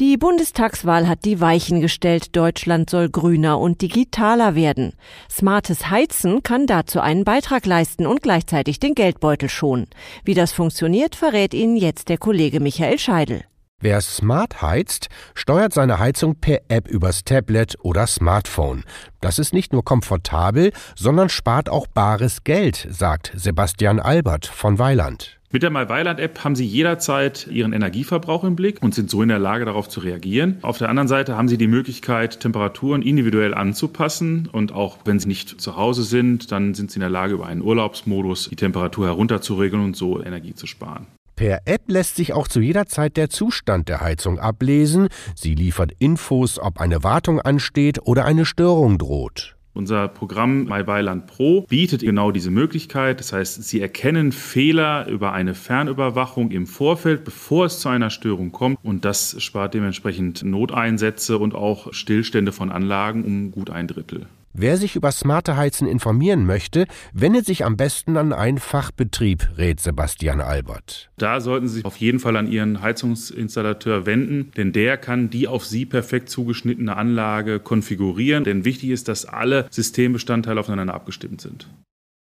Die Bundestagswahl hat die Weichen gestellt. Deutschland soll grüner und digitaler werden. Smartes Heizen kann dazu einen Beitrag leisten und gleichzeitig den Geldbeutel schonen. Wie das funktioniert, verrät Ihnen jetzt der Kollege Michael Scheidel. Wer smart heizt, steuert seine Heizung per App übers Tablet oder Smartphone. Das ist nicht nur komfortabel, sondern spart auch bares Geld, sagt Sebastian Albert von Weiland. Mit der MyWeiland-App haben Sie jederzeit Ihren Energieverbrauch im Blick und sind so in der Lage, darauf zu reagieren. Auf der anderen Seite haben Sie die Möglichkeit, Temperaturen individuell anzupassen und auch wenn Sie nicht zu Hause sind, dann sind Sie in der Lage, über einen Urlaubsmodus die Temperatur herunterzuregeln und so Energie zu sparen. Per App lässt sich auch zu jeder Zeit der Zustand der Heizung ablesen. Sie liefert Infos, ob eine Wartung ansteht oder eine Störung droht. Unser Programm MyWeiland Pro bietet genau diese Möglichkeit. Das heißt, Sie erkennen Fehler über eine Fernüberwachung im Vorfeld, bevor es zu einer Störung kommt. Und das spart dementsprechend Noteinsätze und auch Stillstände von Anlagen um gut ein Drittel. Wer sich über smarte Heizen informieren möchte, wendet sich am besten an einen Fachbetrieb, rät Sebastian Albert. Da sollten Sie sich auf jeden Fall an Ihren Heizungsinstallateur wenden, denn der kann die auf Sie perfekt zugeschnittene Anlage konfigurieren. Denn wichtig ist, dass alle Systembestandteile aufeinander abgestimmt sind.